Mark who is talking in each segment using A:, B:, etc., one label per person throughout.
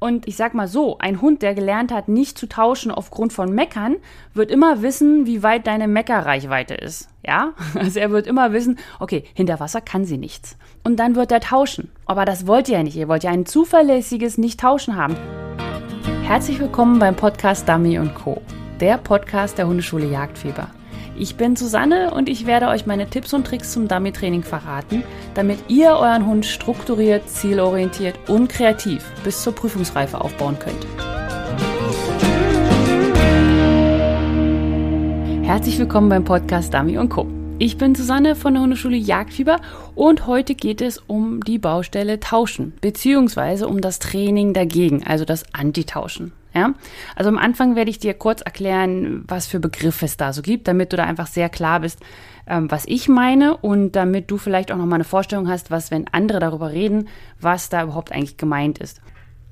A: Und ich sag mal so, ein Hund, der gelernt hat, nicht zu tauschen aufgrund von Meckern, wird immer wissen, wie weit deine Meckerreichweite ist. Ja? Also er wird immer wissen, okay, hinter Wasser kann sie nichts. Und dann wird er tauschen. Aber das wollt ihr ja nicht. Ihr wollt ja ein zuverlässiges Nicht-Tauschen haben. Herzlich willkommen beim Podcast Dummy Co. Der Podcast der Hundeschule Jagdfieber. Ich bin Susanne und ich werde euch meine Tipps und Tricks zum Dummy-Training verraten, damit ihr euren Hund strukturiert, zielorientiert und kreativ bis zur Prüfungsreife aufbauen könnt. Herzlich willkommen beim Podcast Dummy Co. Ich bin Susanne von der Hundeschule Jagdfieber und heute geht es um die Baustelle Tauschen, beziehungsweise um das Training dagegen, also das Antitauschen. Ja? Also am Anfang werde ich dir kurz erklären, was für Begriffe es da so gibt, damit du da einfach sehr klar bist, ähm, was ich meine und damit du vielleicht auch noch mal eine Vorstellung hast, was, wenn andere darüber reden, was da überhaupt eigentlich gemeint ist.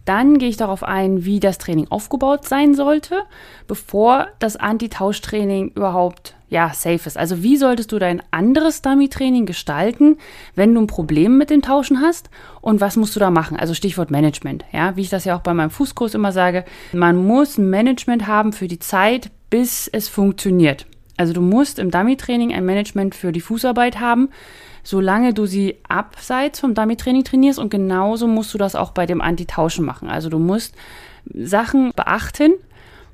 A: Dann gehe ich darauf ein, wie das Training aufgebaut sein sollte, bevor das Anti-Tausch-Training überhaupt ja, safe ist. Also wie solltest du dein anderes Dummy-Training gestalten, wenn du ein Problem mit dem Tauschen hast und was musst du da machen? Also Stichwort Management, ja, wie ich das ja auch bei meinem Fußkurs immer sage, man muss ein Management haben für die Zeit, bis es funktioniert. Also du musst im Dummy-Training ein Management für die Fußarbeit haben, solange du sie abseits vom Dummy-Training trainierst und genauso musst du das auch bei dem Anti-Tauschen machen. Also du musst Sachen beachten,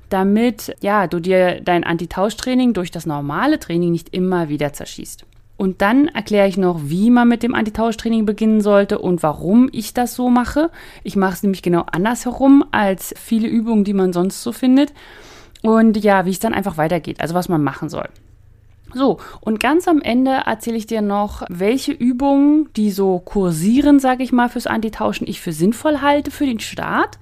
A: damit ja, du dir dein Antitauschtraining durch das normale Training nicht immer wieder zerschießt. Und dann erkläre ich noch, wie man mit dem Antitauschtraining beginnen sollte und warum ich das so mache. Ich mache es nämlich genau andersherum als viele Übungen, die man sonst so findet. Und ja, wie es dann einfach weitergeht, also was man machen soll. So, und ganz am Ende erzähle ich dir noch, welche Übungen, die so kursieren, sage ich mal, fürs Antitauschen, ich für sinnvoll halte für den Start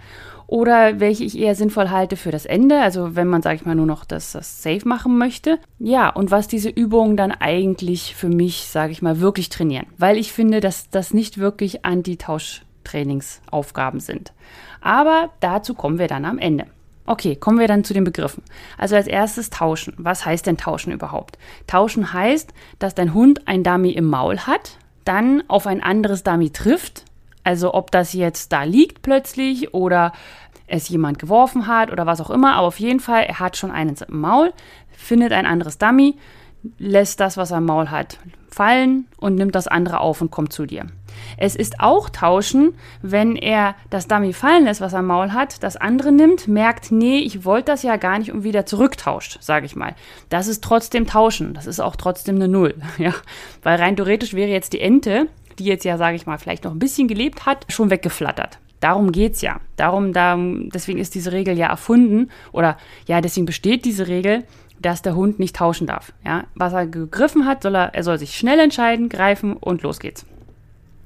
A: oder welche ich eher sinnvoll halte für das Ende, also wenn man, sage ich mal, nur noch das, das Safe machen möchte. Ja, und was diese Übungen dann eigentlich für mich, sage ich mal, wirklich trainieren. Weil ich finde, dass das nicht wirklich Anti-Tausch-Trainingsaufgaben sind. Aber dazu kommen wir dann am Ende. Okay, kommen wir dann zu den Begriffen. Also als erstes tauschen. Was heißt denn tauschen überhaupt? Tauschen heißt, dass dein Hund ein Dummy im Maul hat, dann auf ein anderes Dummy trifft. Also ob das jetzt da liegt plötzlich oder es jemand geworfen hat oder was auch immer, aber auf jeden Fall, er hat schon einen im Maul, findet ein anderes Dummy, lässt das, was er im Maul hat, fallen und nimmt das andere auf und kommt zu dir. Es ist auch tauschen, wenn er das Dummy fallen lässt, was er im Maul hat, das andere nimmt, merkt, nee, ich wollte das ja gar nicht und wieder zurücktauscht, sage ich mal. Das ist trotzdem tauschen. Das ist auch trotzdem eine Null. Ja? Weil rein theoretisch wäre jetzt die Ente, die jetzt ja, sage ich mal, vielleicht noch ein bisschen gelebt hat, schon weggeflattert. Darum geht's ja. Darum, darum, deswegen ist diese Regel ja erfunden oder ja, deswegen besteht diese Regel, dass der Hund nicht tauschen darf. Ja, was er gegriffen hat, soll er, er soll sich schnell entscheiden, greifen und los geht's.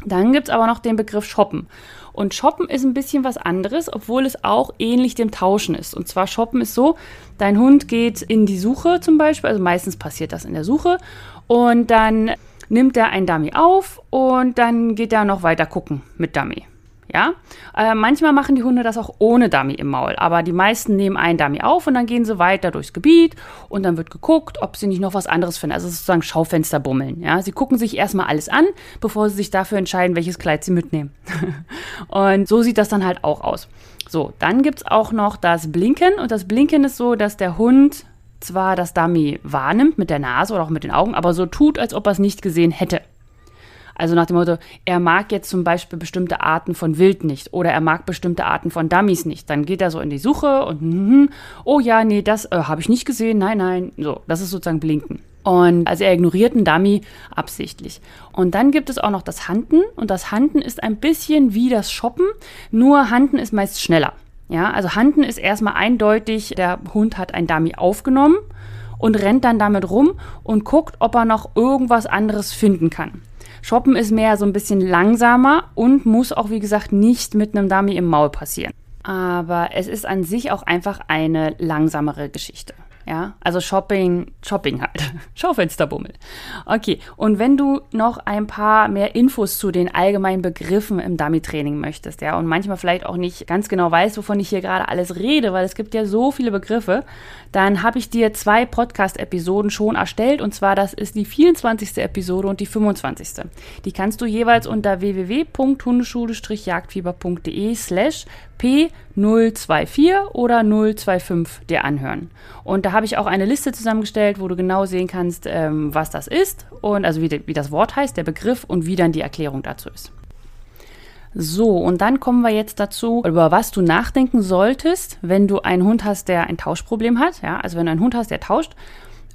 A: Dann gibt's aber noch den Begriff Shoppen. Und Shoppen ist ein bisschen was anderes, obwohl es auch ähnlich dem Tauschen ist. Und zwar Shoppen ist so, dein Hund geht in die Suche zum Beispiel, also meistens passiert das in der Suche, und dann nimmt er ein Dummy auf und dann geht er noch weiter gucken mit Dummy. Ja, äh, manchmal machen die Hunde das auch ohne Dummy im Maul, aber die meisten nehmen einen Dummy auf und dann gehen sie weiter durchs Gebiet und dann wird geguckt, ob sie nicht noch was anderes finden. Also sozusagen Schaufensterbummeln. Ja, sie gucken sich erstmal alles an, bevor sie sich dafür entscheiden, welches Kleid sie mitnehmen. und so sieht das dann halt auch aus. So, dann gibt es auch noch das Blinken und das Blinken ist so, dass der Hund zwar das Dummy wahrnimmt mit der Nase oder auch mit den Augen, aber so tut, als ob er es nicht gesehen hätte. Also nach dem Motto, er mag jetzt zum Beispiel bestimmte Arten von Wild nicht oder er mag bestimmte Arten von Dummies nicht. Dann geht er so in die Suche und, mm, oh ja, nee, das äh, habe ich nicht gesehen, nein, nein. So, das ist sozusagen Blinken. Und also er ignoriert einen Dummy absichtlich. Und dann gibt es auch noch das Handen. Und das Handen ist ein bisschen wie das Shoppen, nur Handen ist meist schneller. Ja, also Handen ist erstmal eindeutig, der Hund hat ein Dummy aufgenommen und rennt dann damit rum und guckt, ob er noch irgendwas anderes finden kann. Shoppen ist mehr so ein bisschen langsamer und muss auch, wie gesagt, nicht mit einem Dummy im Maul passieren. Aber es ist an sich auch einfach eine langsamere Geschichte. Ja, also Shopping, Shopping halt. Schaufensterbummel. Okay, und wenn du noch ein paar mehr Infos zu den allgemeinen Begriffen im Dummy-Training möchtest, ja, und manchmal vielleicht auch nicht ganz genau weißt, wovon ich hier gerade alles rede, weil es gibt ja so viele Begriffe, dann habe ich dir zwei Podcast-Episoden schon erstellt, und zwar das ist die 24. Episode und die 25. Die kannst du jeweils unter www.hundeschule-jagdfieber.de slash P024 oder 025 dir anhören. Und da habe ich auch eine Liste zusammengestellt, wo du genau sehen kannst, ähm, was das ist und also wie, wie das Wort heißt, der Begriff und wie dann die Erklärung dazu ist. So, und dann kommen wir jetzt dazu, über was du nachdenken solltest, wenn du einen Hund hast, der ein Tauschproblem hat. Ja, also wenn du einen Hund hast, der tauscht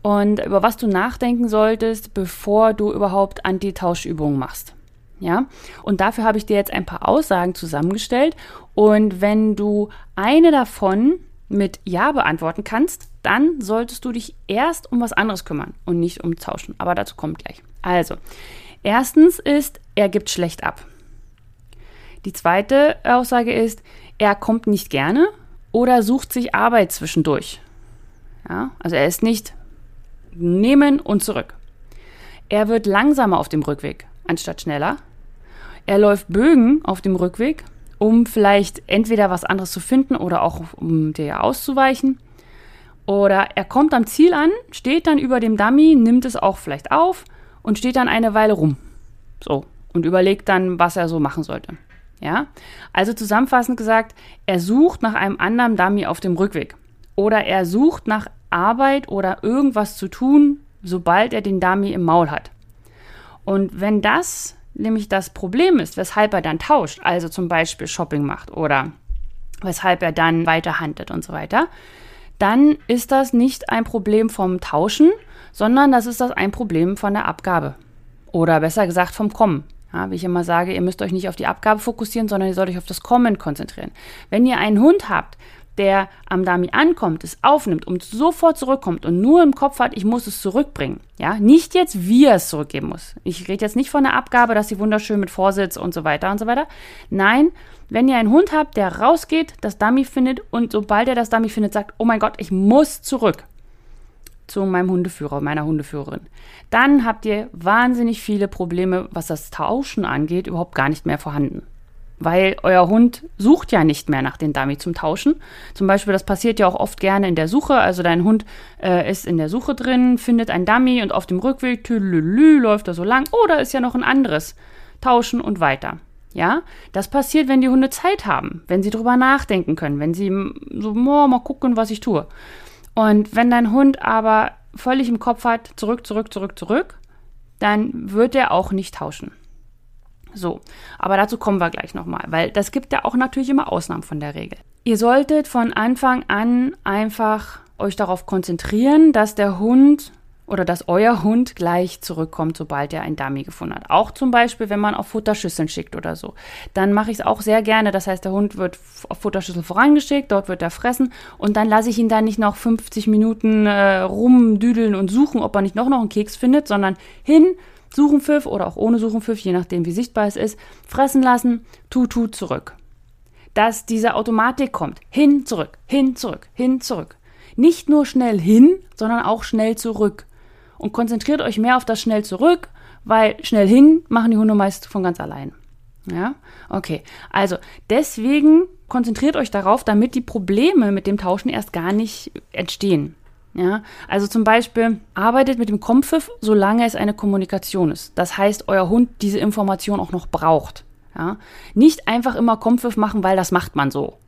A: und über was du nachdenken solltest, bevor du überhaupt Antitauschübungen machst. Ja, und dafür habe ich dir jetzt ein paar Aussagen zusammengestellt. Und wenn du eine davon mit Ja beantworten kannst, dann solltest du dich erst um was anderes kümmern und nicht um Tauschen. Aber dazu kommt gleich. Also, erstens ist, er gibt schlecht ab. Die zweite Aussage ist, er kommt nicht gerne oder sucht sich Arbeit zwischendurch. Ja, also er ist nicht nehmen und zurück. Er wird langsamer auf dem Rückweg anstatt schneller. Er läuft Bögen auf dem Rückweg, um vielleicht entweder was anderes zu finden oder auch um dir auszuweichen. Oder er kommt am Ziel an, steht dann über dem Dummy, nimmt es auch vielleicht auf und steht dann eine Weile rum. So. Und überlegt dann, was er so machen sollte. Ja? Also zusammenfassend gesagt, er sucht nach einem anderen Dummy auf dem Rückweg. Oder er sucht nach Arbeit oder irgendwas zu tun, sobald er den Dummy im Maul hat. Und wenn das nämlich das Problem ist, weshalb er dann tauscht, also zum Beispiel Shopping macht oder weshalb er dann weiterhandelt und so weiter, dann ist das nicht ein Problem vom Tauschen, sondern das ist das ein Problem von der Abgabe. Oder besser gesagt vom Kommen. Ja, wie ich immer sage, ihr müsst euch nicht auf die Abgabe fokussieren, sondern ihr sollt euch auf das Kommen konzentrieren. Wenn ihr einen Hund habt, der am Dummy ankommt, es aufnimmt und sofort zurückkommt und nur im Kopf hat, ich muss es zurückbringen. Ja, nicht jetzt, wie er es zurückgeben muss. Ich rede jetzt nicht von der Abgabe, dass sie wunderschön mit Vorsitz und so weiter und so weiter. Nein, wenn ihr einen Hund habt, der rausgeht, das Dummy findet und sobald er das Dummy findet, sagt, oh mein Gott, ich muss zurück zu meinem Hundeführer, meiner Hundeführerin. Dann habt ihr wahnsinnig viele Probleme, was das Tauschen angeht, überhaupt gar nicht mehr vorhanden. Weil euer Hund sucht ja nicht mehr nach den Dummy zum Tauschen. Zum Beispiel, das passiert ja auch oft gerne in der Suche. Also dein Hund äh, ist in der Suche drin, findet ein Dummy und auf dem Rückweg tülülü, läuft er so lang. Oh, ist ja noch ein anderes. Tauschen und weiter. Ja, das passiert, wenn die Hunde Zeit haben, wenn sie drüber nachdenken können, wenn sie so, oh, mal gucken, was ich tue. Und wenn dein Hund aber völlig im Kopf hat, zurück, zurück, zurück, zurück, dann wird er auch nicht tauschen. So, aber dazu kommen wir gleich nochmal, weil das gibt ja auch natürlich immer Ausnahmen von der Regel. Ihr solltet von Anfang an einfach euch darauf konzentrieren, dass der Hund oder dass euer Hund gleich zurückkommt, sobald er ein Dummy gefunden hat. Auch zum Beispiel, wenn man auf Futterschüsseln schickt oder so. Dann mache ich es auch sehr gerne. Das heißt, der Hund wird auf Futterschüssel vorangeschickt, dort wird er fressen und dann lasse ich ihn da nicht noch 50 Minuten äh, rumdüdeln und suchen, ob er nicht noch, noch einen Keks findet, sondern hin, Suchenpfiff oder auch ohne Suchenpfiff, je nachdem wie sichtbar es ist, fressen lassen, tu, tu, zurück. Dass diese Automatik kommt. Hin, zurück, hin, zurück, hin, zurück. Nicht nur schnell hin, sondern auch schnell zurück und konzentriert euch mehr auf das schnell zurück, weil schnell hin machen die Hunde meist von ganz allein. Ja, okay. Also deswegen konzentriert euch darauf, damit die Probleme mit dem Tauschen erst gar nicht entstehen. Ja, also zum Beispiel arbeitet mit dem Kompfiff, solange es eine Kommunikation ist. Das heißt, euer Hund diese Information auch noch braucht. Ja, nicht einfach immer Kompfiff machen, weil das macht man so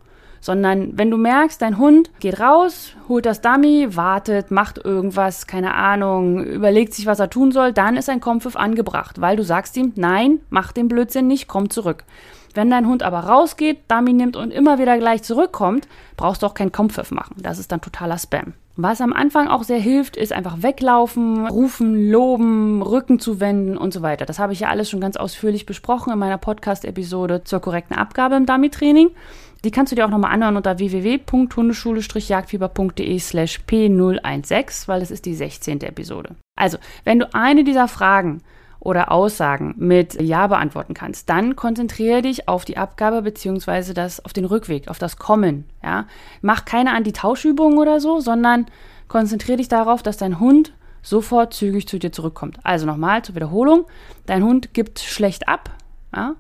A: sondern wenn du merkst, dein Hund geht raus, holt das Dummy, wartet, macht irgendwas, keine Ahnung, überlegt sich, was er tun soll, dann ist ein Kompfiff angebracht, weil du sagst ihm, nein, mach den Blödsinn nicht, komm zurück. Wenn dein Hund aber rausgeht, Dummy nimmt und immer wieder gleich zurückkommt, brauchst du auch keinen Kompfiff machen. Das ist dann totaler Spam. Was am Anfang auch sehr hilft, ist einfach weglaufen, rufen, loben, Rücken zu wenden und so weiter. Das habe ich ja alles schon ganz ausführlich besprochen in meiner Podcast-Episode zur korrekten Abgabe im Dummy-Training. Die kannst du dir auch nochmal anhören unter www.hundeschule-jagdfieber.de slash p016, weil es ist die 16. Episode. Also, wenn du eine dieser Fragen oder Aussagen mit Ja beantworten kannst, dann konzentriere dich auf die Abgabe beziehungsweise das auf den Rückweg, auf das Kommen. Ja? Mach keine Anti-Tauschübungen oder so, sondern konzentriere dich darauf, dass dein Hund sofort zügig zu dir zurückkommt. Also nochmal zur Wiederholung. Dein Hund gibt schlecht ab. Ja?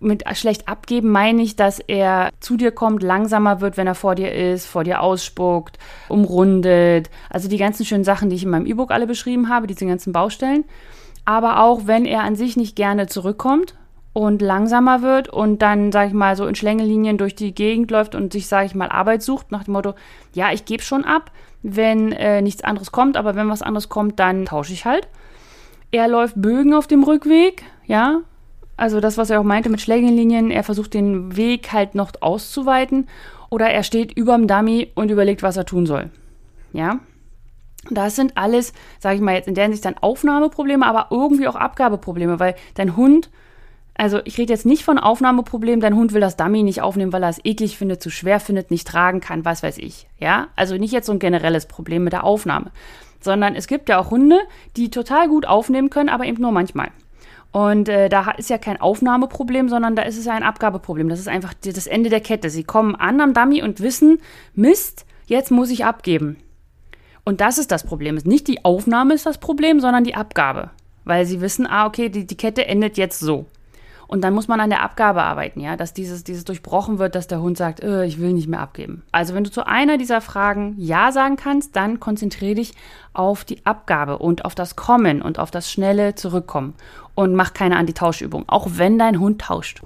A: mit schlecht abgeben meine ich, dass er zu dir kommt, langsamer wird, wenn er vor dir ist, vor dir ausspuckt, umrundet. Also die ganzen schönen Sachen, die ich in meinem E-Book alle beschrieben habe, diese ganzen Baustellen. Aber auch wenn er an sich nicht gerne zurückkommt und langsamer wird und dann, sag ich mal, so in Schlängelinien durch die Gegend läuft und sich, sag ich mal, Arbeit sucht, nach dem Motto, ja, ich gebe schon ab, wenn äh, nichts anderes kommt, aber wenn was anderes kommt, dann tausche ich halt. Er läuft Bögen auf dem Rückweg, ja, also das, was er auch meinte mit Schlängelinien, er versucht den Weg halt noch auszuweiten oder er steht überm Dummy und überlegt, was er tun soll. Ja, das sind alles, sage ich mal jetzt in der Hinsicht dann Aufnahmeprobleme, aber irgendwie auch Abgabeprobleme, weil dein Hund, also ich rede jetzt nicht von Aufnahmeproblemen, dein Hund will das Dummy nicht aufnehmen, weil er es eklig findet, zu schwer findet, nicht tragen kann, was weiß ich. Ja, also nicht jetzt so ein generelles Problem mit der Aufnahme, sondern es gibt ja auch Hunde, die total gut aufnehmen können, aber eben nur manchmal. Und äh, da ist ja kein Aufnahmeproblem, sondern da ist es ja ein Abgabeproblem. Das ist einfach das Ende der Kette. Sie kommen an am Dummy und wissen, Mist, jetzt muss ich abgeben. Und das ist das Problem. Nicht die Aufnahme ist das Problem, sondern die Abgabe. Weil sie wissen, ah, okay, die, die Kette endet jetzt so. Und dann muss man an der Abgabe arbeiten, ja, dass dieses, dieses durchbrochen wird, dass der Hund sagt, äh, ich will nicht mehr abgeben. Also wenn du zu einer dieser Fragen Ja sagen kannst, dann konzentriere dich auf die Abgabe und auf das Kommen und auf das schnelle Zurückkommen. Und mach keine Antitauschübung, auch wenn dein Hund tauscht.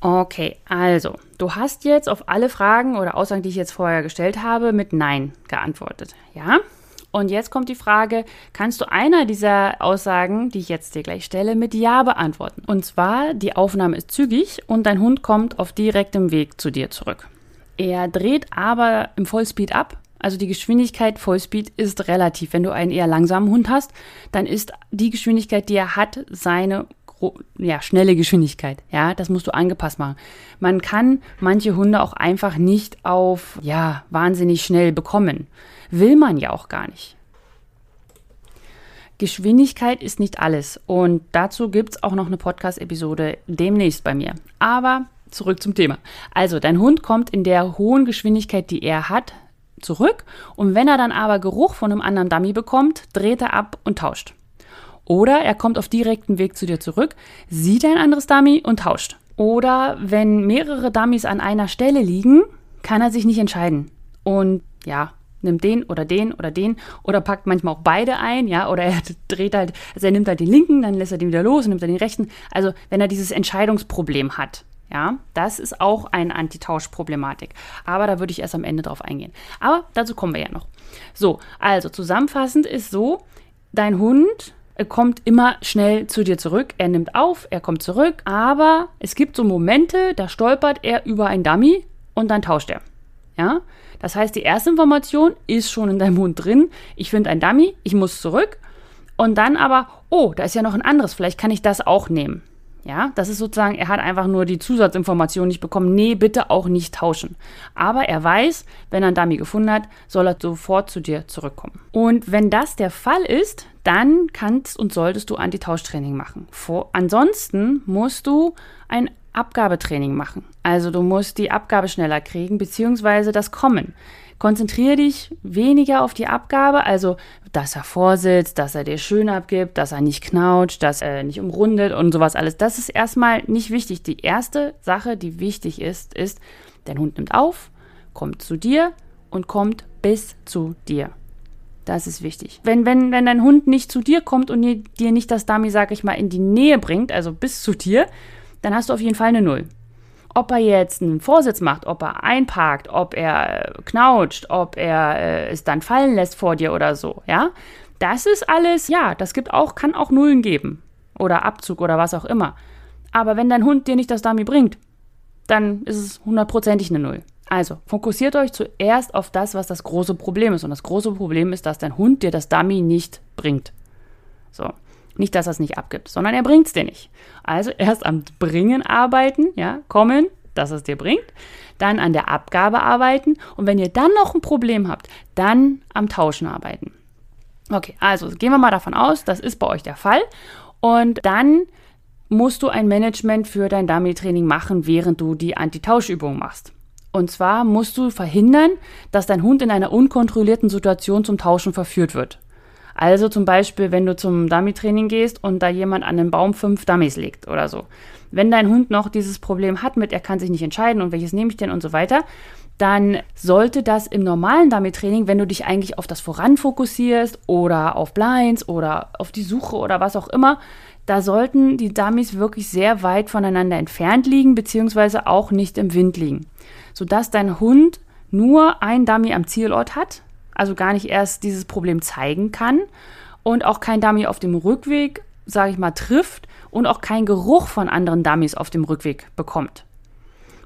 A: Okay, also, du hast jetzt auf alle Fragen oder Aussagen, die ich jetzt vorher gestellt habe, mit Nein geantwortet. Ja? Und jetzt kommt die Frage, kannst du einer dieser Aussagen, die ich jetzt dir gleich stelle, mit Ja beantworten? Und zwar, die Aufnahme ist zügig und dein Hund kommt auf direktem Weg zu dir zurück. Er dreht aber im Vollspeed ab. Also die Geschwindigkeit Vollspeed ist relativ. Wenn du einen eher langsamen Hund hast, dann ist die Geschwindigkeit, die er hat, seine ja, schnelle Geschwindigkeit. Ja, das musst du angepasst machen. Man kann manche Hunde auch einfach nicht auf, ja, wahnsinnig schnell bekommen. Will man ja auch gar nicht. Geschwindigkeit ist nicht alles. Und dazu gibt es auch noch eine Podcast-Episode demnächst bei mir. Aber zurück zum Thema. Also, dein Hund kommt in der hohen Geschwindigkeit, die er hat, zurück. Und wenn er dann aber Geruch von einem anderen Dummy bekommt, dreht er ab und tauscht. Oder er kommt auf direkten Weg zu dir zurück, sieht ein anderes Dummy und tauscht. Oder wenn mehrere Dummies an einer Stelle liegen, kann er sich nicht entscheiden. Und ja, nimmt den oder den oder den oder packt manchmal auch beide ein, ja, oder er dreht halt, also er nimmt halt den linken, dann lässt er den wieder los und nimmt er den rechten. Also wenn er dieses Entscheidungsproblem hat, ja, das ist auch eine Antitauschproblematik. Aber da würde ich erst am Ende drauf eingehen. Aber dazu kommen wir ja noch. So, also zusammenfassend ist so, dein Hund kommt immer schnell zu dir zurück. Er nimmt auf, er kommt zurück, aber es gibt so Momente, da stolpert er über ein Dummy und dann tauscht er. Ja? Das heißt, die erste Information ist schon in deinem Mund drin. Ich finde ein Dummy, ich muss zurück. Und dann aber, oh, da ist ja noch ein anderes, vielleicht kann ich das auch nehmen. Ja, das ist sozusagen, er hat einfach nur die Zusatzinformation nicht bekommen. Nee, bitte auch nicht tauschen. Aber er weiß, wenn er ein Dummy gefunden hat, soll er sofort zu dir zurückkommen. Und wenn das der Fall ist, dann kannst und solltest du Antitauschtraining machen. Vor, ansonsten musst du ein Abgabetraining machen. Also du musst die Abgabe schneller kriegen, beziehungsweise das Kommen. Konzentriere dich weniger auf die Abgabe, also dass er vorsitzt, dass er dir schön abgibt, dass er nicht knautscht, dass er nicht umrundet und sowas alles. Das ist erstmal nicht wichtig. Die erste Sache, die wichtig ist, ist, dein Hund nimmt auf, kommt zu dir und kommt bis zu dir. Das ist wichtig. Wenn, wenn, wenn dein Hund nicht zu dir kommt und dir nicht das Dummy, sag ich mal, in die Nähe bringt, also bis zu dir, dann hast du auf jeden Fall eine Null. Ob er jetzt einen Vorsitz macht, ob er einparkt, ob er äh, knautscht, ob er äh, es dann fallen lässt vor dir oder so, ja, das ist alles, ja, das gibt auch, kann auch Nullen geben. Oder Abzug oder was auch immer. Aber wenn dein Hund dir nicht das Dummy bringt, dann ist es hundertprozentig eine Null. Also, fokussiert euch zuerst auf das, was das große Problem ist. Und das große Problem ist, dass dein Hund dir das Dummy nicht bringt. So. Nicht, dass er es nicht abgibt, sondern er bringt es dir nicht. Also erst am Bringen arbeiten, ja, kommen, dass es dir bringt, dann an der Abgabe arbeiten und wenn ihr dann noch ein Problem habt, dann am Tauschen arbeiten. Okay, also gehen wir mal davon aus, das ist bei euch der Fall und dann musst du ein Management für dein Dummy-Training machen, während du die Antitauschübung machst. Und zwar musst du verhindern, dass dein Hund in einer unkontrollierten Situation zum Tauschen verführt wird. Also zum Beispiel, wenn du zum Dummy-Training gehst und da jemand an den Baum fünf Dummies legt oder so. Wenn dein Hund noch dieses Problem hat mit, er kann sich nicht entscheiden und welches nehme ich denn und so weiter, dann sollte das im normalen Dummy-Training, wenn du dich eigentlich auf das Voran fokussierst oder auf Blinds oder auf die Suche oder was auch immer, da sollten die Dummies wirklich sehr weit voneinander entfernt liegen, beziehungsweise auch nicht im Wind liegen, sodass dein Hund nur ein Dummy am Zielort hat, also gar nicht erst dieses Problem zeigen kann und auch kein Dummy auf dem Rückweg, sage ich mal, trifft und auch keinen Geruch von anderen Dummies auf dem Rückweg bekommt.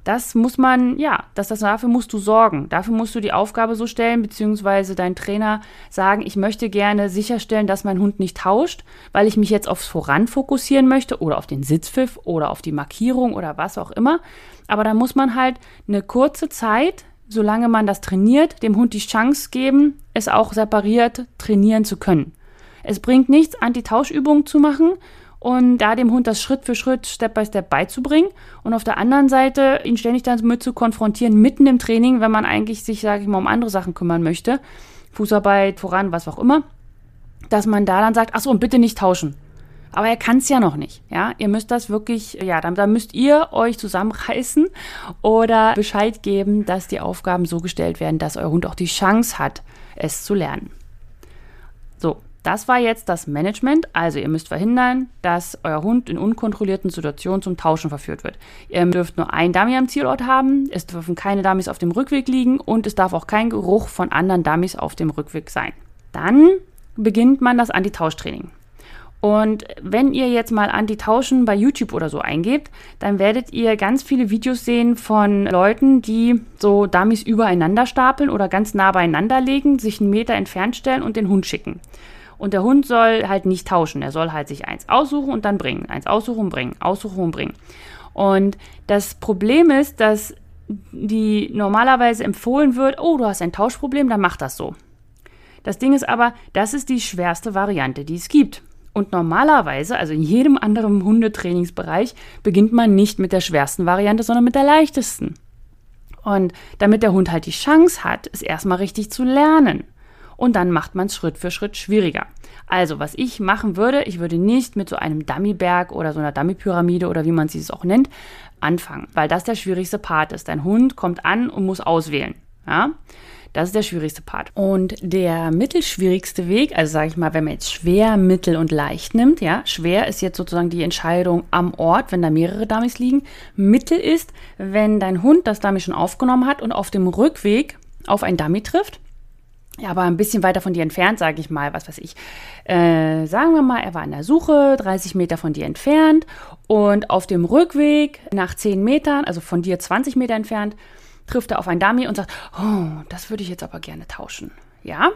A: Das muss man, ja, das, das, dafür musst du sorgen. Dafür musst du die Aufgabe so stellen, beziehungsweise dein Trainer sagen, ich möchte gerne sicherstellen, dass mein Hund nicht tauscht, weil ich mich jetzt aufs Voran fokussieren möchte oder auf den Sitzpfiff oder auf die Markierung oder was auch immer. Aber da muss man halt eine kurze Zeit, solange man das trainiert, dem Hund die Chance geben, es auch separiert trainieren zu können. Es bringt nichts, Antitauschübungen zu machen, und da dem Hund das Schritt für Schritt, Step by Step beizubringen und auf der anderen Seite ihn ständig damit zu konfrontieren, mitten im Training, wenn man eigentlich sich, sage ich mal, um andere Sachen kümmern möchte, Fußarbeit, voran, was auch immer, dass man da dann sagt, ach so, und bitte nicht tauschen. Aber er kann es ja noch nicht. Ja, ihr müsst das wirklich, ja, da, da müsst ihr euch zusammenreißen oder Bescheid geben, dass die Aufgaben so gestellt werden, dass euer Hund auch die Chance hat, es zu lernen. So, das war jetzt das Management. Also ihr müsst verhindern, dass euer Hund in unkontrollierten Situationen zum Tauschen verführt wird. Ihr dürft nur ein Dummy am Zielort haben, es dürfen keine Dummies auf dem Rückweg liegen und es darf auch kein Geruch von anderen Dummies auf dem Rückweg sein. Dann beginnt man das Antitauschtraining. Und wenn ihr jetzt mal Antitauschen bei YouTube oder so eingebt, dann werdet ihr ganz viele Videos sehen von Leuten, die so Dummies übereinander stapeln oder ganz nah beieinander legen, sich einen Meter entfernt stellen und den Hund schicken. Und der Hund soll halt nicht tauschen. Er soll halt sich eins aussuchen und dann bringen. Eins aussuchen und bringen. Aussuchen und bringen. Und das Problem ist, dass die normalerweise empfohlen wird, oh, du hast ein Tauschproblem, dann mach das so. Das Ding ist aber, das ist die schwerste Variante, die es gibt. Und normalerweise, also in jedem anderen Hundetrainingsbereich, beginnt man nicht mit der schwersten Variante, sondern mit der leichtesten. Und damit der Hund halt die Chance hat, es erstmal richtig zu lernen und dann macht man es Schritt für Schritt schwieriger. Also, was ich machen würde, ich würde nicht mit so einem Dummyberg oder so einer Dummypyramide oder wie man sie es auch nennt, anfangen, weil das der schwierigste Part ist. Dein Hund kommt an und muss auswählen. Ja? Das ist der schwierigste Part. Und der mittelschwierigste Weg, also sage ich mal, wenn man jetzt schwer, mittel und leicht nimmt, ja, schwer ist jetzt sozusagen die Entscheidung am Ort, wenn da mehrere Dummies liegen. Mittel ist, wenn dein Hund das Dummy schon aufgenommen hat und auf dem Rückweg auf ein Dummy trifft ja, aber ein bisschen weiter von dir entfernt, sage ich mal, was weiß ich. Äh, sagen wir mal, er war in der Suche, 30 Meter von dir entfernt und auf dem Rückweg nach 10 Metern, also von dir 20 Meter entfernt, trifft er auf ein Dummy und sagt, oh, das würde ich jetzt aber gerne tauschen. Ja?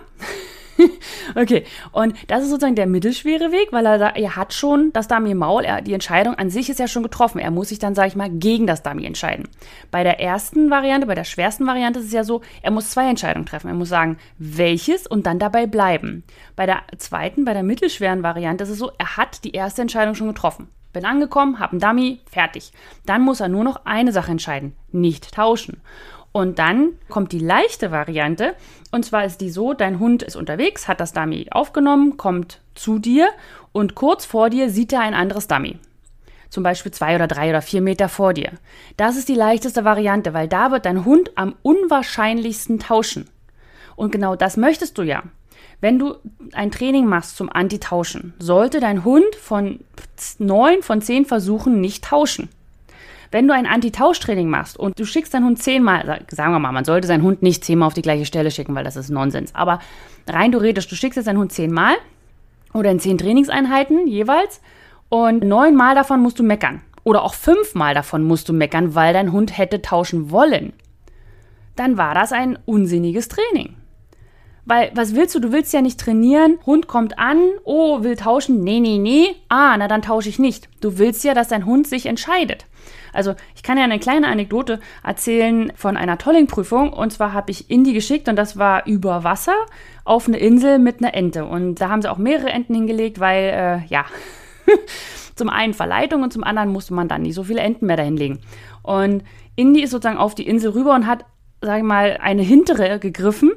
A: okay, und das ist sozusagen der mittelschwere Weg, weil er, er hat schon das Dummy im Maul, er, die Entscheidung an sich ist ja schon getroffen. Er muss sich dann, sage ich mal, gegen das Dummy entscheiden. Bei der ersten Variante, bei der schwersten Variante ist es ja so, er muss zwei Entscheidungen treffen. Er muss sagen, welches und dann dabei bleiben. Bei der zweiten, bei der mittelschweren Variante ist es so, er hat die erste Entscheidung schon getroffen. Bin angekommen, hab einen Dummy, fertig. Dann muss er nur noch eine Sache entscheiden, nicht tauschen. Und dann kommt die leichte Variante. Und zwar ist die so, dein Hund ist unterwegs, hat das Dummy aufgenommen, kommt zu dir und kurz vor dir sieht er ein anderes Dummy. Zum Beispiel zwei oder drei oder vier Meter vor dir. Das ist die leichteste Variante, weil da wird dein Hund am unwahrscheinlichsten tauschen. Und genau das möchtest du ja. Wenn du ein Training machst zum Antitauschen, sollte dein Hund von neun von zehn Versuchen nicht tauschen. Wenn du ein Anti-Tausch-Training machst und du schickst deinen Hund zehnmal, sagen wir mal, man sollte seinen Hund nicht zehnmal auf die gleiche Stelle schicken, weil das ist Nonsens. Aber rein theoretisch, du schickst jetzt deinen Hund zehnmal oder in zehn Trainingseinheiten jeweils und neunmal davon musst du meckern. Oder auch fünfmal davon musst du meckern, weil dein Hund hätte tauschen wollen. Dann war das ein unsinniges Training. Weil, was willst du? Du willst ja nicht trainieren. Hund kommt an. Oh, will tauschen. Nee, nee, nee. Ah, na dann tausche ich nicht. Du willst ja, dass dein Hund sich entscheidet. Also ich kann ja eine kleine Anekdote erzählen von einer Tolling-Prüfung. Und zwar habe ich Indy geschickt und das war über Wasser auf eine Insel mit einer Ente. Und da haben sie auch mehrere Enten hingelegt, weil, äh, ja, zum einen Verleitung und zum anderen musste man dann nicht so viele Enten mehr dahin legen. Und Indy ist sozusagen auf die Insel rüber und hat, sage ich mal, eine hintere gegriffen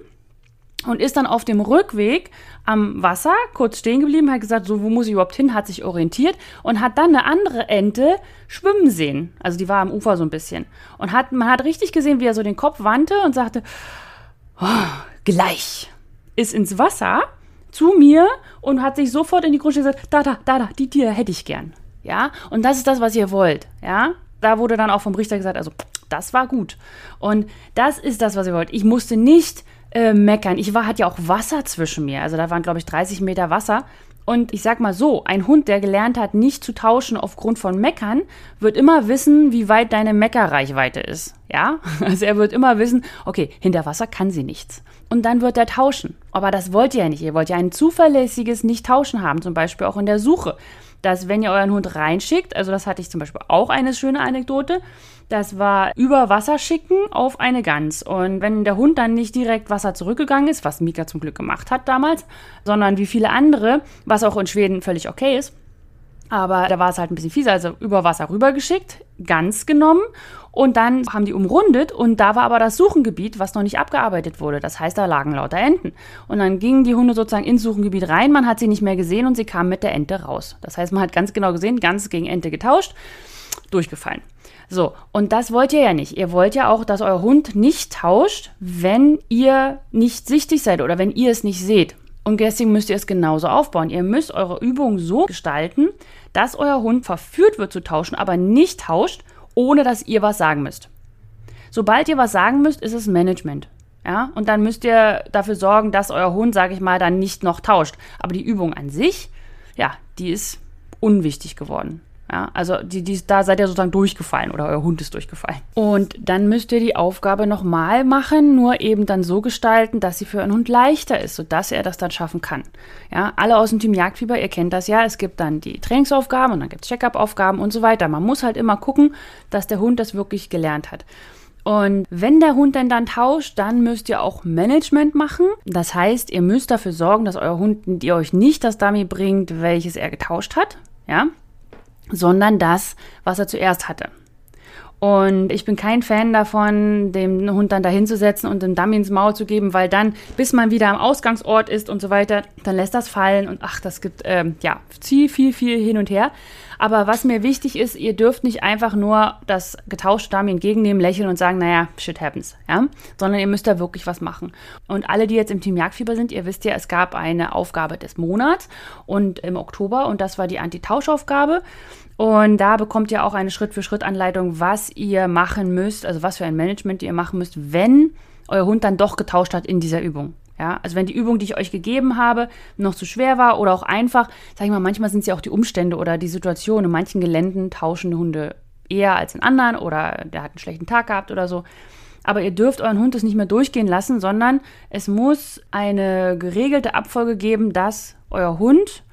A: und ist dann auf dem Rückweg am Wasser kurz stehen geblieben, hat gesagt, so wo muss ich überhaupt hin, hat sich orientiert und hat dann eine andere Ente schwimmen sehen. Also die war am Ufer so ein bisschen und hat man hat richtig gesehen, wie er so den Kopf wandte und sagte, oh, gleich ist ins Wasser, zu mir und hat sich sofort in die Grundstelle gesagt, da, da, da, da, die Tiere hätte ich gern. Ja, und das ist das, was ihr wollt. Ja, da wurde dann auch vom Richter gesagt, also das war gut. Und das ist das, was ihr wollt. Ich musste nicht äh, meckern. Ich war, hatte ja auch Wasser zwischen mir. Also da waren, glaube ich, 30 Meter Wasser. Und ich sag mal so, ein Hund, der gelernt hat, nicht zu tauschen aufgrund von Meckern, wird immer wissen, wie weit deine Meckerreichweite ist. Ja? Also er wird immer wissen, okay, hinter Wasser kann sie nichts. Und dann wird er tauschen. Aber das wollt ihr ja nicht. Ihr wollt ja ein zuverlässiges Nicht-Tauschen haben, zum Beispiel auch in der Suche dass wenn ihr euren Hund reinschickt, also das hatte ich zum Beispiel auch eine schöne Anekdote, das war über Wasser schicken auf eine Gans. Und wenn der Hund dann nicht direkt Wasser zurückgegangen ist, was Mika zum Glück gemacht hat damals, sondern wie viele andere, was auch in Schweden völlig okay ist, aber da war es halt ein bisschen fieser, also über Wasser rübergeschickt, ganz genommen und dann haben die umrundet und da war aber das Suchengebiet, was noch nicht abgearbeitet wurde. Das heißt, da lagen lauter Enten. Und dann gingen die Hunde sozusagen ins Suchengebiet rein, man hat sie nicht mehr gesehen und sie kamen mit der Ente raus. Das heißt, man hat ganz genau gesehen, ganz gegen Ente getauscht, durchgefallen. So, und das wollt ihr ja nicht. Ihr wollt ja auch, dass euer Hund nicht tauscht, wenn ihr nicht sichtig seid oder wenn ihr es nicht seht. Und deswegen müsst ihr es genauso aufbauen. Ihr müsst eure Übung so gestalten, dass euer Hund verführt wird zu tauschen, aber nicht tauscht ohne dass ihr was sagen müsst. Sobald ihr was sagen müsst, ist es Management. Ja, und dann müsst ihr dafür sorgen, dass euer Hund, sage ich mal, dann nicht noch tauscht. Aber die Übung an sich, ja, die ist unwichtig geworden. Ja, also die, die, da seid ihr sozusagen durchgefallen oder euer Hund ist durchgefallen. Und dann müsst ihr die Aufgabe nochmal machen, nur eben dann so gestalten, dass sie für euren Hund leichter ist, sodass er das dann schaffen kann. Ja, alle aus dem Team Jagdfieber, ihr kennt das ja, es gibt dann die Trainingsaufgaben und dann gibt es Check-up-Aufgaben und so weiter. Man muss halt immer gucken, dass der Hund das wirklich gelernt hat. Und wenn der Hund denn dann tauscht, dann müsst ihr auch Management machen. Das heißt, ihr müsst dafür sorgen, dass euer Hund ihr euch nicht das Dummy bringt, welches er getauscht hat. Ja, sondern das, was er zuerst hatte. Und ich bin kein Fan davon, dem Hund dann dahin zu setzen und dem Dummy ins Maul zu geben, weil dann, bis man wieder am Ausgangsort ist und so weiter, dann lässt das fallen und ach, das gibt ähm, ja viel, viel, viel hin und her. Aber was mir wichtig ist, ihr dürft nicht einfach nur das getauschte Dummy entgegennehmen, lächeln und sagen, naja, shit happens, ja, sondern ihr müsst da wirklich was machen. Und alle, die jetzt im Team Jagdfieber sind, ihr wisst ja, es gab eine Aufgabe des Monats und im Oktober und das war die Anti-Tauschaufgabe. Und da bekommt ihr auch eine Schritt-für-Schritt-Anleitung, was ihr machen müsst, also was für ein Management ihr machen müsst, wenn euer Hund dann doch getauscht hat in dieser Übung. Ja, also wenn die Übung, die ich euch gegeben habe, noch zu schwer war oder auch einfach, sag ich mal, manchmal sind es ja auch die Umstände oder die Situation. In manchen Geländen tauschen Hunde eher als in anderen oder der hat einen schlechten Tag gehabt oder so. Aber ihr dürft euren Hund das nicht mehr durchgehen lassen, sondern es muss eine geregelte Abfolge geben, dass euer Hund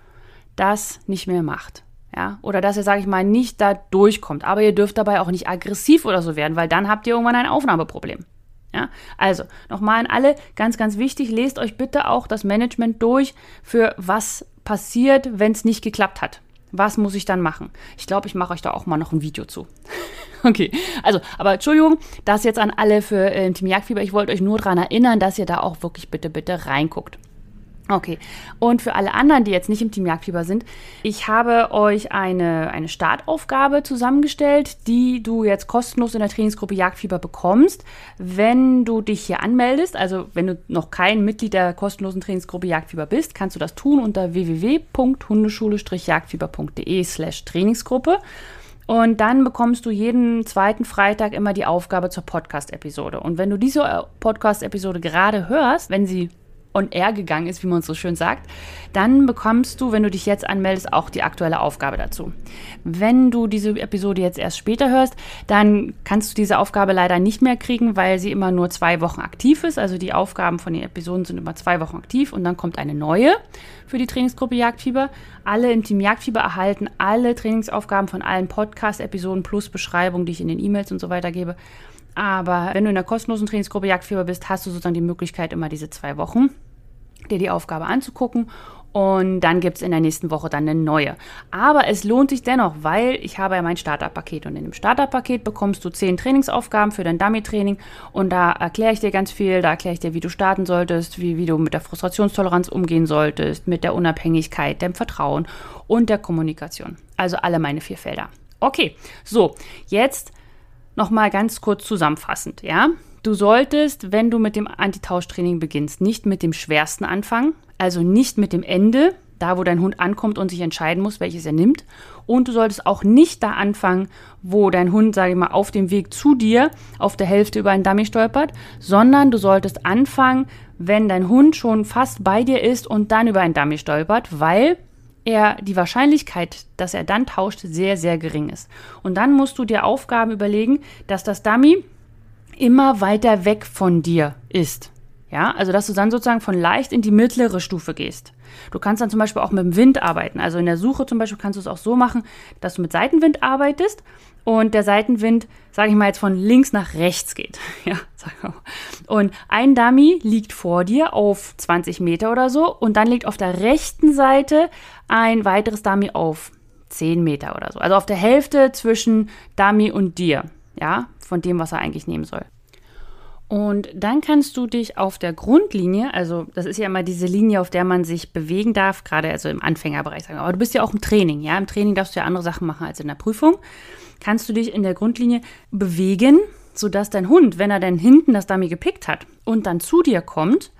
A: das nicht mehr macht. Ja, oder dass ihr, sage ich mal, nicht da durchkommt. Aber ihr dürft dabei auch nicht aggressiv oder so werden, weil dann habt ihr irgendwann ein Aufnahmeproblem. Ja, also nochmal an alle, ganz, ganz wichtig, lest euch bitte auch das Management durch, für was passiert, wenn es nicht geklappt hat. Was muss ich dann machen? Ich glaube, ich mache euch da auch mal noch ein Video zu. okay, also, aber Entschuldigung, das jetzt an alle für äh, Team Jagdfieber. Ich wollte euch nur daran erinnern, dass ihr da auch wirklich bitte, bitte reinguckt. Okay. Und für alle anderen, die jetzt nicht im Team Jagdfieber sind, ich habe euch eine, eine Startaufgabe zusammengestellt, die du jetzt kostenlos in der Trainingsgruppe Jagdfieber bekommst, wenn du dich hier anmeldest. Also wenn du noch kein Mitglied der kostenlosen Trainingsgruppe Jagdfieber bist, kannst du das tun unter www.hundeschule-jagdfieber.de slash Trainingsgruppe. Und dann bekommst du jeden zweiten Freitag immer die Aufgabe zur Podcast-Episode. Und wenn du diese Podcast-Episode gerade hörst, wenn sie on air gegangen ist, wie man so schön sagt, dann bekommst du, wenn du dich jetzt anmeldest, auch die aktuelle Aufgabe dazu. Wenn du diese Episode jetzt erst später hörst, dann kannst du diese Aufgabe leider nicht mehr kriegen, weil sie immer nur zwei Wochen aktiv ist. Also die Aufgaben von den Episoden sind immer zwei Wochen aktiv und dann kommt eine neue für die Trainingsgruppe Jagdfieber. Alle im Team Jagdfieber erhalten alle Trainingsaufgaben von allen Podcast-Episoden plus Beschreibung, die ich in den E-Mails und so weiter gebe. Aber wenn du in der kostenlosen Trainingsgruppe Jagdfieber bist, hast du sozusagen die Möglichkeit, immer diese zwei Wochen dir die Aufgabe anzugucken und dann gibt es in der nächsten Woche dann eine neue. Aber es lohnt sich dennoch, weil ich habe ja mein Startup-Paket und in dem Startup-Paket bekommst du zehn Trainingsaufgaben für dein Dummy-Training und da erkläre ich dir ganz viel, da erkläre ich dir, wie du starten solltest, wie, wie du mit der Frustrationstoleranz umgehen solltest, mit der Unabhängigkeit, dem Vertrauen und der Kommunikation. Also alle meine vier Felder. Okay, so, jetzt nochmal ganz kurz zusammenfassend, ja. Du solltest, wenn du mit dem Antitauschtraining beginnst, nicht mit dem schwersten anfangen, also nicht mit dem Ende, da wo dein Hund ankommt und sich entscheiden muss, welches er nimmt. Und du solltest auch nicht da anfangen, wo dein Hund, sage ich mal, auf dem Weg zu dir auf der Hälfte über einen Dummy stolpert, sondern du solltest anfangen, wenn dein Hund schon fast bei dir ist und dann über einen Dummy stolpert, weil er die Wahrscheinlichkeit, dass er dann tauscht, sehr, sehr gering ist. Und dann musst du dir Aufgaben überlegen, dass das Dummy immer weiter weg von dir ist. Ja, also dass du dann sozusagen von leicht in die mittlere Stufe gehst. Du kannst dann zum Beispiel auch mit dem Wind arbeiten. Also in der Suche zum Beispiel kannst du es auch so machen, dass du mit Seitenwind arbeitest und der Seitenwind, sage ich mal jetzt von links nach rechts geht. Ja, und ein Dummy liegt vor dir auf 20 Meter oder so und dann liegt auf der rechten Seite ein weiteres Dummy auf 10 Meter oder so. Also auf der Hälfte zwischen Dummy und dir. Ja, von dem, was er eigentlich nehmen soll. Und dann kannst du dich auf der Grundlinie, also das ist ja immer diese Linie, auf der man sich bewegen darf, gerade also im Anfängerbereich sagen, aber du bist ja auch im Training, ja, im Training darfst du ja andere Sachen machen als in der Prüfung, kannst du dich in der Grundlinie bewegen, sodass dein Hund, wenn er dann hinten das Dummy gepickt hat und dann zu dir kommt,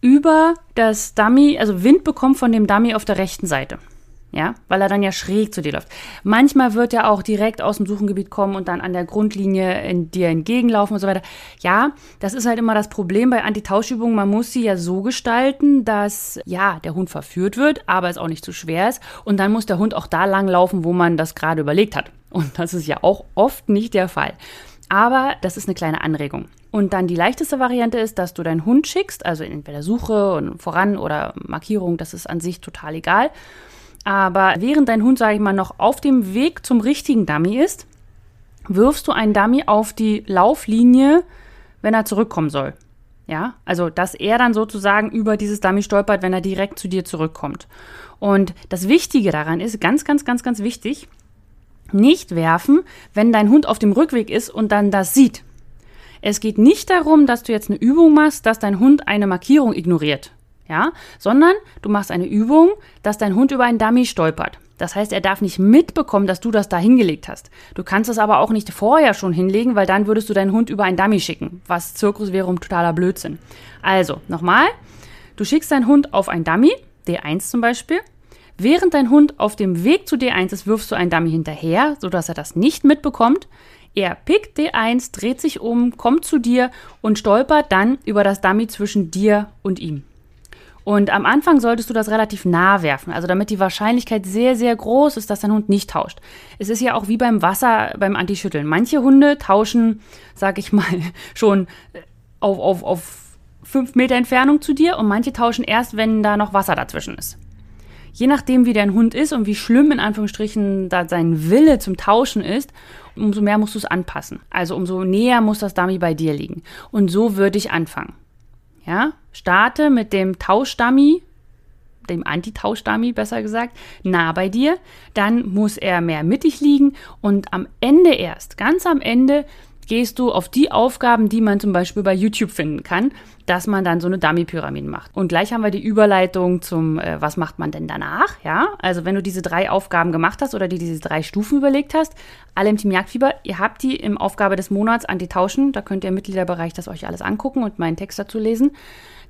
A: über das Dummy, also Wind bekommt von dem Dummy auf der rechten Seite ja, weil er dann ja schräg zu dir läuft. Manchmal wird er auch direkt aus dem Suchengebiet kommen und dann an der Grundlinie in dir entgegenlaufen und so weiter. Ja, das ist halt immer das Problem bei Antitauschübungen. Man muss sie ja so gestalten, dass ja, der Hund verführt wird, aber es auch nicht zu schwer ist und dann muss der Hund auch da lang laufen, wo man das gerade überlegt hat. Und das ist ja auch oft nicht der Fall. Aber das ist eine kleine Anregung. Und dann die leichteste Variante ist, dass du deinen Hund schickst, also entweder Suche und voran oder Markierung, das ist an sich total egal. Aber während dein Hund, sage ich mal, noch auf dem Weg zum richtigen Dummy ist, wirfst du einen Dummy auf die Lauflinie, wenn er zurückkommen soll. Ja, also dass er dann sozusagen über dieses Dummy stolpert, wenn er direkt zu dir zurückkommt. Und das Wichtige daran ist, ganz, ganz, ganz, ganz wichtig, nicht werfen, wenn dein Hund auf dem Rückweg ist und dann das sieht. Es geht nicht darum, dass du jetzt eine Übung machst, dass dein Hund eine Markierung ignoriert ja, sondern du machst eine Übung, dass dein Hund über einen Dummy stolpert. Das heißt, er darf nicht mitbekommen, dass du das da hingelegt hast. Du kannst es aber auch nicht vorher schon hinlegen, weil dann würdest du deinen Hund über einen Dummy schicken, was Zirkus wäre um totaler Blödsinn. Also, nochmal, du schickst deinen Hund auf ein Dummy, D1 zum Beispiel. Während dein Hund auf dem Weg zu D1 ist, wirfst du einen Dummy hinterher, sodass er das nicht mitbekommt. Er pickt D1, dreht sich um, kommt zu dir und stolpert dann über das Dummy zwischen dir und ihm. Und am Anfang solltest du das relativ nah werfen, also damit die Wahrscheinlichkeit sehr, sehr groß ist, dass dein Hund nicht tauscht. Es ist ja auch wie beim Wasser, beim Antischütteln. Manche Hunde tauschen, sag ich mal, schon äh, auf, auf, auf fünf Meter Entfernung zu dir und manche tauschen erst, wenn da noch Wasser dazwischen ist. Je nachdem, wie dein Hund ist und wie schlimm in Anführungsstrichen da sein Wille zum Tauschen ist, umso mehr musst du es anpassen. Also umso näher muss das Dummy bei dir liegen. Und so würde ich anfangen. Ja, starte mit dem Tauschdummy, dem Anti-Tauschdummy besser gesagt, nah bei dir. Dann muss er mehr mittig liegen und am Ende erst, ganz am Ende, gehst du auf die Aufgaben, die man zum Beispiel bei YouTube finden kann, dass man dann so eine Dummy-Pyramide macht. Und gleich haben wir die Überleitung zum, äh, was macht man denn danach? Ja, also wenn du diese drei Aufgaben gemacht hast oder dir diese drei Stufen überlegt hast, alle im Team Jagdfieber, ihr habt die im Aufgabe des Monats Anti-Tauschen, da könnt ihr im Mitgliederbereich das euch alles angucken und meinen Text dazu lesen.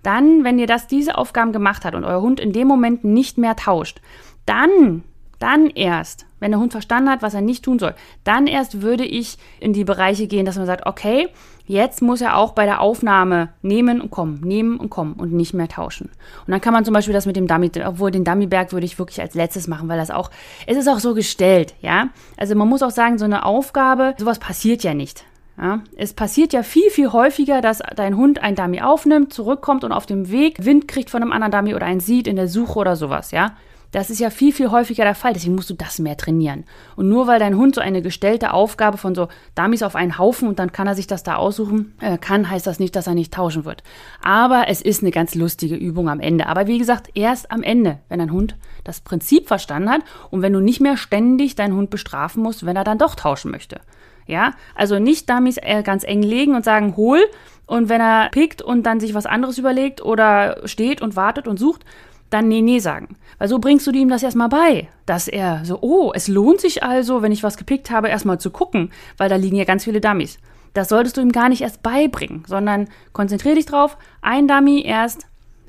A: Dann, wenn ihr das, diese Aufgaben gemacht habt und euer Hund in dem Moment nicht mehr tauscht, dann dann erst, wenn der Hund verstanden hat, was er nicht tun soll, dann erst würde ich in die Bereiche gehen, dass man sagt, okay, jetzt muss er auch bei der Aufnahme nehmen und kommen, nehmen und kommen und nicht mehr tauschen. Und dann kann man zum Beispiel das mit dem Dummy, obwohl den Dummyberg würde ich wirklich als letztes machen, weil das auch, es ist auch so gestellt, ja. Also man muss auch sagen, so eine Aufgabe, sowas passiert ja nicht. Ja, es passiert ja viel, viel häufiger, dass dein Hund ein Dummy aufnimmt, zurückkommt und auf dem Weg Wind kriegt von einem anderen Dummy oder einen sieht in der Suche oder sowas, ja. Das ist ja viel, viel häufiger der Fall. Deswegen musst du das mehr trainieren. Und nur weil dein Hund so eine gestellte Aufgabe von so Dummies auf einen Haufen und dann kann er sich das da aussuchen äh, kann, heißt das nicht, dass er nicht tauschen wird. Aber es ist eine ganz lustige Übung am Ende. Aber wie gesagt, erst am Ende, wenn dein Hund das Prinzip verstanden hat und wenn du nicht mehr ständig deinen Hund bestrafen musst, wenn er dann doch tauschen möchte. Ja, also nicht Dummies äh, ganz eng legen und sagen, hol. Und wenn er pickt und dann sich was anderes überlegt oder steht und wartet und sucht, dann nee, nee sagen. Weil so bringst du ihm das erstmal bei, dass er so, oh, es lohnt sich also, wenn ich was gepickt habe, erstmal zu gucken, weil da liegen ja ganz viele Dummies. Das solltest du ihm gar nicht erst beibringen, sondern konzentriere dich drauf, ein Dummy erst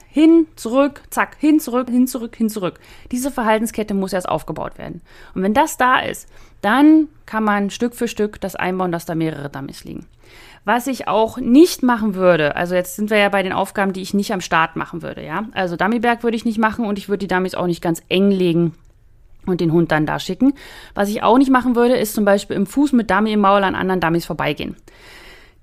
A: hin, zurück, zack, hin, zurück, hin, zurück, hin, zurück. Diese Verhaltenskette muss erst aufgebaut werden. Und wenn das da ist, dann kann man Stück für Stück das einbauen, dass da mehrere Dummies liegen. Was ich auch nicht machen würde, also jetzt sind wir ja bei den Aufgaben, die ich nicht am Start machen würde, ja. Also Dummyberg würde ich nicht machen und ich würde die Dummies auch nicht ganz eng legen und den Hund dann da schicken. Was ich auch nicht machen würde, ist zum Beispiel im Fuß mit Dummy im Maul an anderen Dummies vorbeigehen.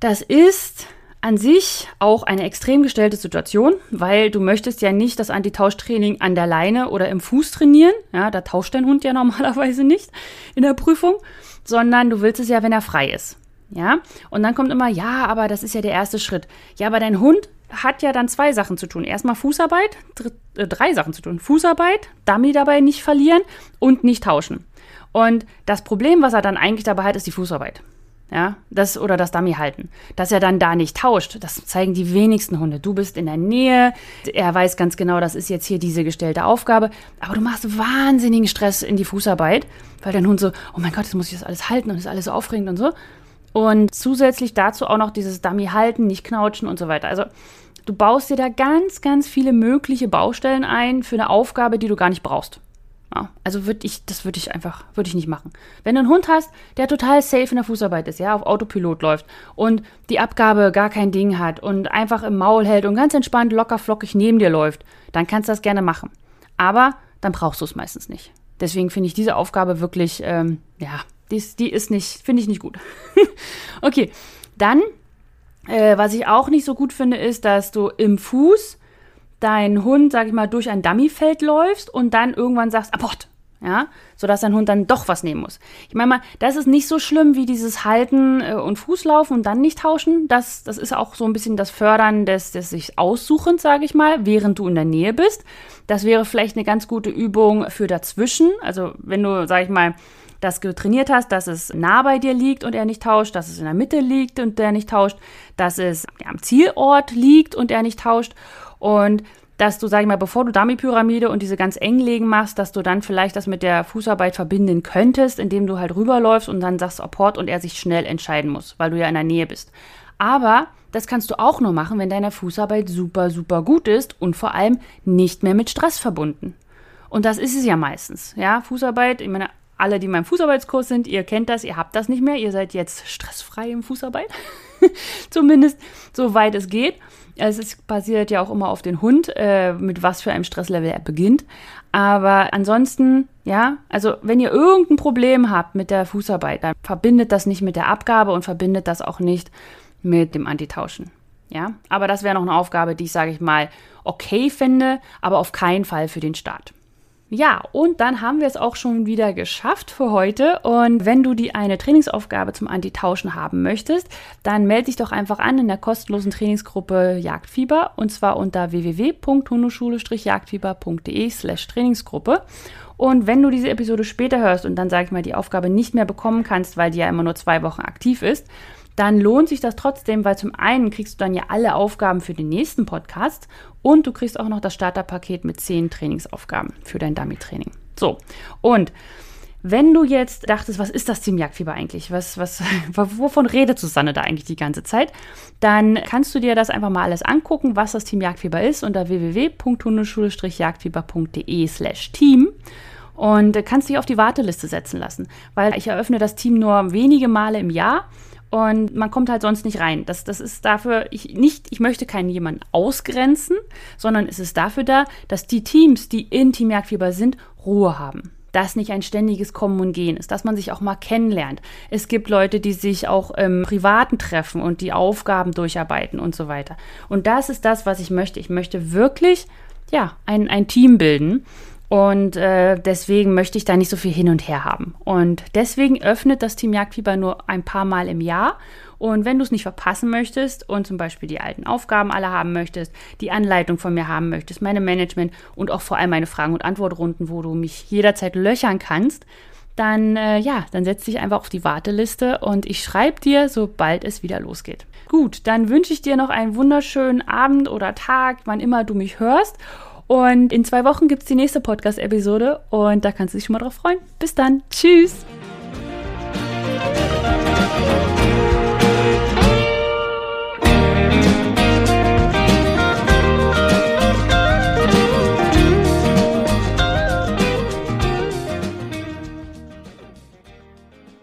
A: Das ist an sich auch eine extrem gestellte Situation, weil du möchtest ja nicht das Antitauschtraining an der Leine oder im Fuß trainieren. Ja, da tauscht dein Hund ja normalerweise nicht in der Prüfung, sondern du willst es ja, wenn er frei ist. Ja, und dann kommt immer, ja, aber das ist ja der erste Schritt. Ja, aber dein Hund hat ja dann zwei Sachen zu tun. Erstmal Fußarbeit, äh, drei Sachen zu tun. Fußarbeit, Dummy dabei nicht verlieren und nicht tauschen. Und das Problem, was er dann eigentlich dabei hat, ist die Fußarbeit ja, das oder das Dummy halten. Dass er dann da nicht tauscht, das zeigen die wenigsten Hunde. Du bist in der Nähe, er weiß ganz genau, das ist jetzt hier diese gestellte Aufgabe, aber du machst wahnsinnigen Stress in die Fußarbeit, weil dein Hund so, oh mein Gott, jetzt muss ich das alles halten und ist alles so aufregend und so. Und zusätzlich dazu auch noch dieses Dummy halten, nicht knautschen und so weiter. Also du baust dir da ganz, ganz viele mögliche Baustellen ein für eine Aufgabe, die du gar nicht brauchst. Ja, also würde ich, das würde ich einfach, würde ich nicht machen. Wenn du einen Hund hast, der total safe in der Fußarbeit ist, ja, auf Autopilot läuft und die Abgabe gar kein Ding hat und einfach im Maul hält und ganz entspannt, locker, flockig neben dir läuft, dann kannst du das gerne machen. Aber dann brauchst du es meistens nicht. Deswegen finde ich diese Aufgabe wirklich, ähm, ja, die ist, die ist nicht, finde ich nicht gut. okay, dann, äh, was ich auch nicht so gut finde, ist, dass du im Fuß dein Hund, sag ich mal, durch ein Dummyfeld läufst und dann irgendwann sagst, Abort, ja, sodass dein Hund dann doch was nehmen muss. Ich meine mal, das ist nicht so schlimm wie dieses Halten äh, und Fußlaufen und dann nicht tauschen. Das, das ist auch so ein bisschen das Fördern des, des sich Aussuchens, sage ich mal, während du in der Nähe bist. Das wäre vielleicht eine ganz gute Übung für dazwischen. Also wenn du, sag ich mal, das trainiert hast, dass es nah bei dir liegt und er nicht tauscht, dass es in der Mitte liegt und er nicht tauscht, dass es am Zielort liegt und er nicht tauscht und dass du, sag ich mal, bevor du Dummy-Pyramide und diese ganz eng legen machst, dass du dann vielleicht das mit der Fußarbeit verbinden könntest, indem du halt rüberläufst und dann sagst Apport und er sich schnell entscheiden muss, weil du ja in der Nähe bist. Aber das kannst du auch nur machen, wenn deine Fußarbeit super, super gut ist und vor allem nicht mehr mit Stress verbunden. Und das ist es ja meistens. Ja, Fußarbeit, ich meine, alle, die in meinem Fußarbeitskurs sind, ihr kennt das, ihr habt das nicht mehr, ihr seid jetzt stressfrei im Fußarbeit. Zumindest so weit es geht. Es basiert ja auch immer auf den Hund, äh, mit was für einem Stresslevel er beginnt. Aber ansonsten, ja, also wenn ihr irgendein Problem habt mit der Fußarbeit, dann verbindet das nicht mit der Abgabe und verbindet das auch nicht mit dem Antitauschen. Ja, aber das wäre noch eine Aufgabe, die ich, sage ich mal, okay finde, aber auf keinen Fall für den Start. Ja, und dann haben wir es auch schon wieder geschafft für heute. Und wenn du die eine Trainingsaufgabe zum Antitauschen haben möchtest, dann melde dich doch einfach an in der kostenlosen Trainingsgruppe Jagdfieber und zwar unter www.hundeschule-jagdfieber.de slash Trainingsgruppe. Und wenn du diese Episode später hörst und dann, sag ich mal, die Aufgabe nicht mehr bekommen kannst, weil die ja immer nur zwei Wochen aktiv ist, dann lohnt sich das trotzdem, weil zum einen kriegst du dann ja alle Aufgaben für den nächsten Podcast und du kriegst auch noch das Starterpaket mit zehn Trainingsaufgaben für dein Dummy-Training. So, und wenn du jetzt dachtest, was ist das Team Jagdfieber eigentlich? Was, was, wovon redet Susanne da eigentlich die ganze Zeit? Dann kannst du dir das einfach mal alles angucken, was das Team Jagdfieber ist, unter www.hundeschule-jagdfieber.de slash Team und kannst dich auf die Warteliste setzen lassen, weil ich eröffne das Team nur wenige Male im Jahr und man kommt halt sonst nicht rein. Das, das ist dafür, ich, nicht, ich möchte keinen jemanden ausgrenzen, sondern es ist dafür da, dass die Teams, die in Team Jagdfieber sind, Ruhe haben. Dass nicht ein ständiges Kommen und Gehen ist, dass man sich auch mal kennenlernt. Es gibt Leute, die sich auch im Privaten treffen und die Aufgaben durcharbeiten und so weiter. Und das ist das, was ich möchte. Ich möchte wirklich, ja, ein, ein Team bilden und äh, deswegen möchte ich da nicht so viel hin und her haben. Und deswegen öffnet das Team Jagdfieber nur ein paar Mal im Jahr. Und wenn du es nicht verpassen möchtest und zum Beispiel die alten Aufgaben alle haben möchtest, die Anleitung von mir haben möchtest, meine Management und auch vor allem meine Fragen- und Antwortrunden, wo du mich jederzeit löchern kannst, dann äh, ja, dann setz dich einfach auf die Warteliste und ich schreibe dir, sobald es wieder losgeht. Gut, dann wünsche ich dir noch einen wunderschönen Abend oder Tag, wann immer du mich hörst. Und in zwei Wochen gibt es die nächste Podcast-Episode und da kannst du dich schon mal drauf freuen. Bis dann. Tschüss.